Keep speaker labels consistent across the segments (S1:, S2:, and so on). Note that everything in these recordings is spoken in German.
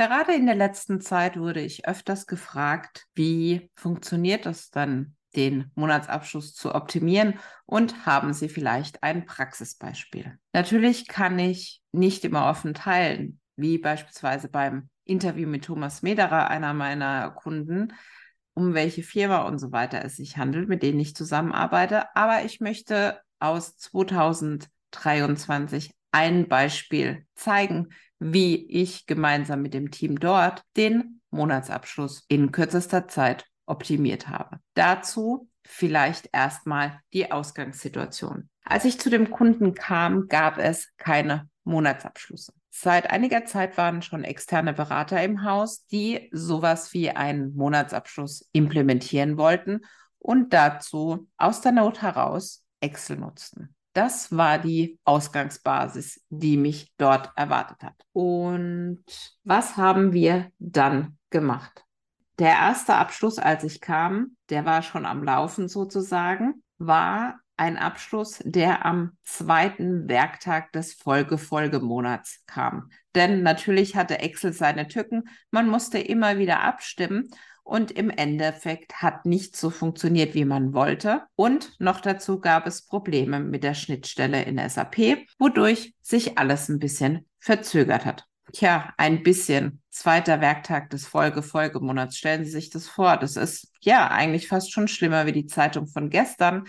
S1: Gerade in der letzten Zeit wurde ich öfters gefragt, wie funktioniert das dann, den Monatsabschluss zu optimieren und haben Sie vielleicht ein Praxisbeispiel? Natürlich kann ich nicht immer offen teilen, wie beispielsweise beim Interview mit Thomas Mederer, einer meiner Kunden, um welche Firma und so weiter es sich handelt, mit denen ich zusammenarbeite. Aber ich möchte aus 2023 ein Beispiel zeigen, wie ich gemeinsam mit dem Team dort den Monatsabschluss in kürzester Zeit optimiert habe. Dazu vielleicht erstmal die Ausgangssituation. Als ich zu dem Kunden kam, gab es keine Monatsabschlüsse. Seit einiger Zeit waren schon externe Berater im Haus, die sowas wie einen Monatsabschluss implementieren wollten und dazu aus der Not heraus Excel nutzten. Das war die Ausgangsbasis, die mich dort erwartet hat. Und was haben wir dann gemacht? Der erste Abschluss, als ich kam, der war schon am Laufen sozusagen, war ein Abschluss, der am zweiten Werktag des Folgefolgemonats kam. Denn natürlich hatte Excel seine Tücken. Man musste immer wieder abstimmen und im Endeffekt hat nicht so funktioniert, wie man wollte. Und noch dazu gab es Probleme mit der Schnittstelle in SAP, wodurch sich alles ein bisschen verzögert hat. Tja, ein bisschen. Zweiter Werktag des Folge-Folgemonats. Stellen Sie sich das vor. Das ist ja eigentlich fast schon schlimmer wie die Zeitung von gestern,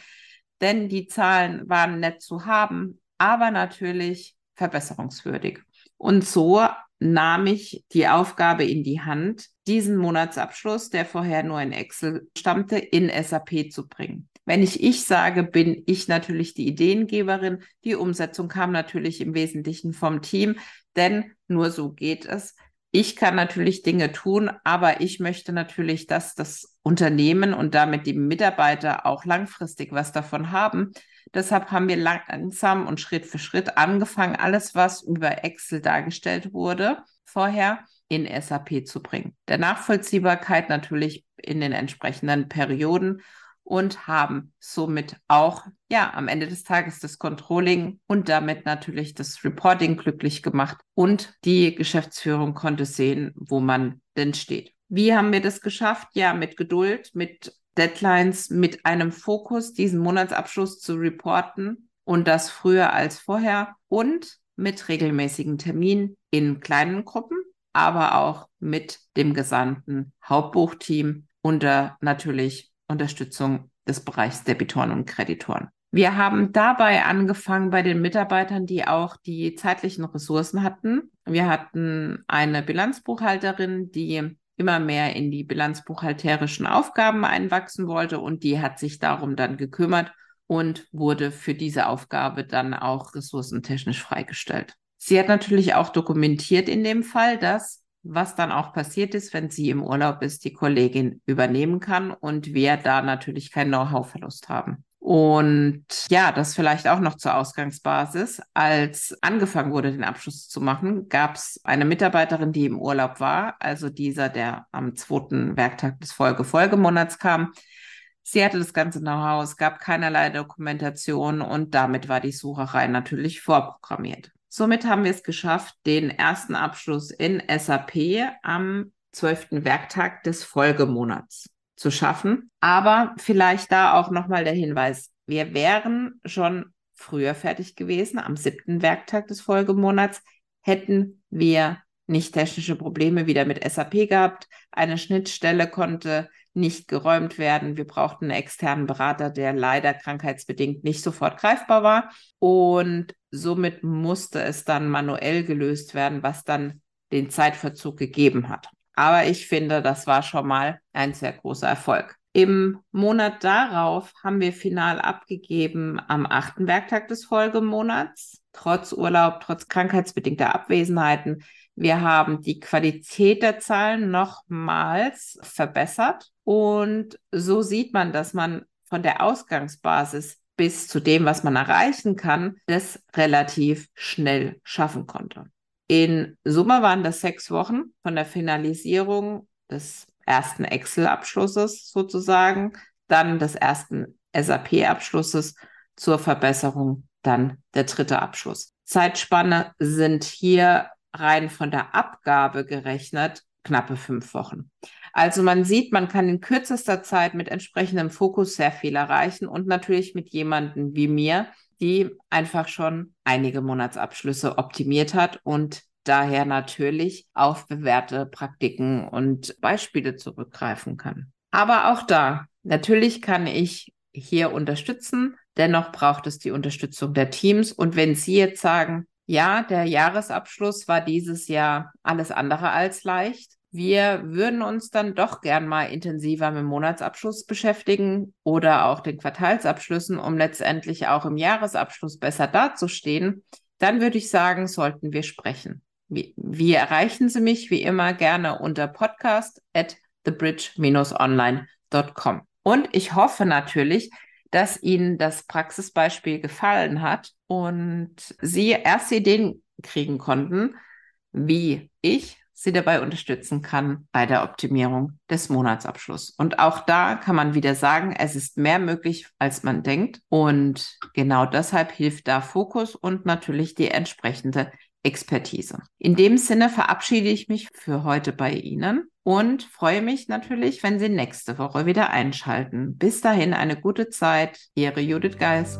S1: denn die Zahlen waren nett zu haben, aber natürlich verbesserungswürdig. Und so nahm ich die Aufgabe in die Hand, diesen Monatsabschluss, der vorher nur in Excel stammte, in SAP zu bringen. Wenn ich ich sage, bin ich natürlich die Ideengeberin. Die Umsetzung kam natürlich im Wesentlichen vom Team, denn nur so geht es. Ich kann natürlich Dinge tun, aber ich möchte natürlich, dass das Unternehmen und damit die Mitarbeiter auch langfristig was davon haben. Deshalb haben wir langsam und Schritt für Schritt angefangen, alles, was über Excel dargestellt wurde, vorher in SAP zu bringen. Der Nachvollziehbarkeit natürlich in den entsprechenden Perioden und haben somit auch ja am Ende des Tages das Controlling und damit natürlich das Reporting glücklich gemacht und die Geschäftsführung konnte sehen, wo man denn steht. Wie haben wir das geschafft? Ja, mit Geduld, mit Deadlines mit einem Fokus, diesen Monatsabschluss zu reporten und das früher als vorher und mit regelmäßigen Terminen in kleinen Gruppen, aber auch mit dem gesamten Hauptbuchteam unter natürlich Unterstützung des Bereichs Debitoren und Kreditoren. Wir haben dabei angefangen bei den Mitarbeitern, die auch die zeitlichen Ressourcen hatten. Wir hatten eine Bilanzbuchhalterin, die immer mehr in die bilanzbuchhalterischen Aufgaben einwachsen wollte und die hat sich darum dann gekümmert und wurde für diese Aufgabe dann auch ressourcentechnisch freigestellt. Sie hat natürlich auch dokumentiert in dem Fall, dass was dann auch passiert ist, wenn sie im Urlaub ist, die Kollegin übernehmen kann und wir da natürlich keinen Know-how-Verlust haben. Und ja, das vielleicht auch noch zur Ausgangsbasis. Als angefangen wurde, den Abschluss zu machen, gab es eine Mitarbeiterin, die im Urlaub war, also dieser, der am zweiten Werktag des Folge-Folgemonats kam. Sie hatte das ganze Know-how, es gab keinerlei Dokumentation und damit war die Sucherei natürlich vorprogrammiert. Somit haben wir es geschafft, den ersten Abschluss in SAP am zwölften Werktag des Folgemonats zu schaffen. Aber vielleicht da auch nochmal der Hinweis, wir wären schon früher fertig gewesen, am siebten Werktag des Folgemonats, hätten wir nicht technische Probleme wieder mit SAP gehabt. Eine Schnittstelle konnte nicht geräumt werden. Wir brauchten einen externen Berater, der leider krankheitsbedingt nicht sofort greifbar war. Und somit musste es dann manuell gelöst werden, was dann den Zeitverzug gegeben hat. Aber ich finde, das war schon mal ein sehr großer Erfolg. Im Monat darauf haben wir final abgegeben am achten Werktag des Folgemonats. Trotz Urlaub, trotz krankheitsbedingter Abwesenheiten. Wir haben die Qualität der Zahlen nochmals verbessert. Und so sieht man, dass man von der Ausgangsbasis bis zu dem, was man erreichen kann, das relativ schnell schaffen konnte. In Summe waren das sechs Wochen von der Finalisierung des ersten Excel-Abschlusses sozusagen, dann des ersten SAP-Abschlusses zur Verbesserung, dann der dritte Abschluss. Zeitspanne sind hier rein von der Abgabe gerechnet knappe fünf Wochen. Also man sieht, man kann in kürzester Zeit mit entsprechendem Fokus sehr viel erreichen und natürlich mit jemandem wie mir, die einfach schon einige Monatsabschlüsse optimiert hat und daher natürlich auf bewährte Praktiken und Beispiele zurückgreifen kann. Aber auch da, natürlich kann ich hier unterstützen. Dennoch braucht es die Unterstützung der Teams. Und wenn Sie jetzt sagen, ja, der Jahresabschluss war dieses Jahr alles andere als leicht, wir würden uns dann doch gern mal intensiver mit dem Monatsabschluss beschäftigen oder auch den Quartalsabschlüssen, um letztendlich auch im Jahresabschluss besser dazustehen. Dann würde ich sagen, sollten wir sprechen. Wie, wie erreichen Sie mich? Wie immer gerne unter podcast at thebridge-online.com. Und ich hoffe natürlich, dass Ihnen das Praxisbeispiel gefallen hat und Sie erste Ideen kriegen konnten, wie ich Sie dabei unterstützen kann bei der Optimierung des Monatsabschlusses. Und auch da kann man wieder sagen, es ist mehr möglich, als man denkt. Und genau deshalb hilft da Fokus und natürlich die entsprechende Expertise. In dem Sinne verabschiede ich mich für heute bei Ihnen und freue mich natürlich, wenn Sie nächste Woche wieder einschalten. Bis dahin eine gute Zeit. Ihre Judith Geis.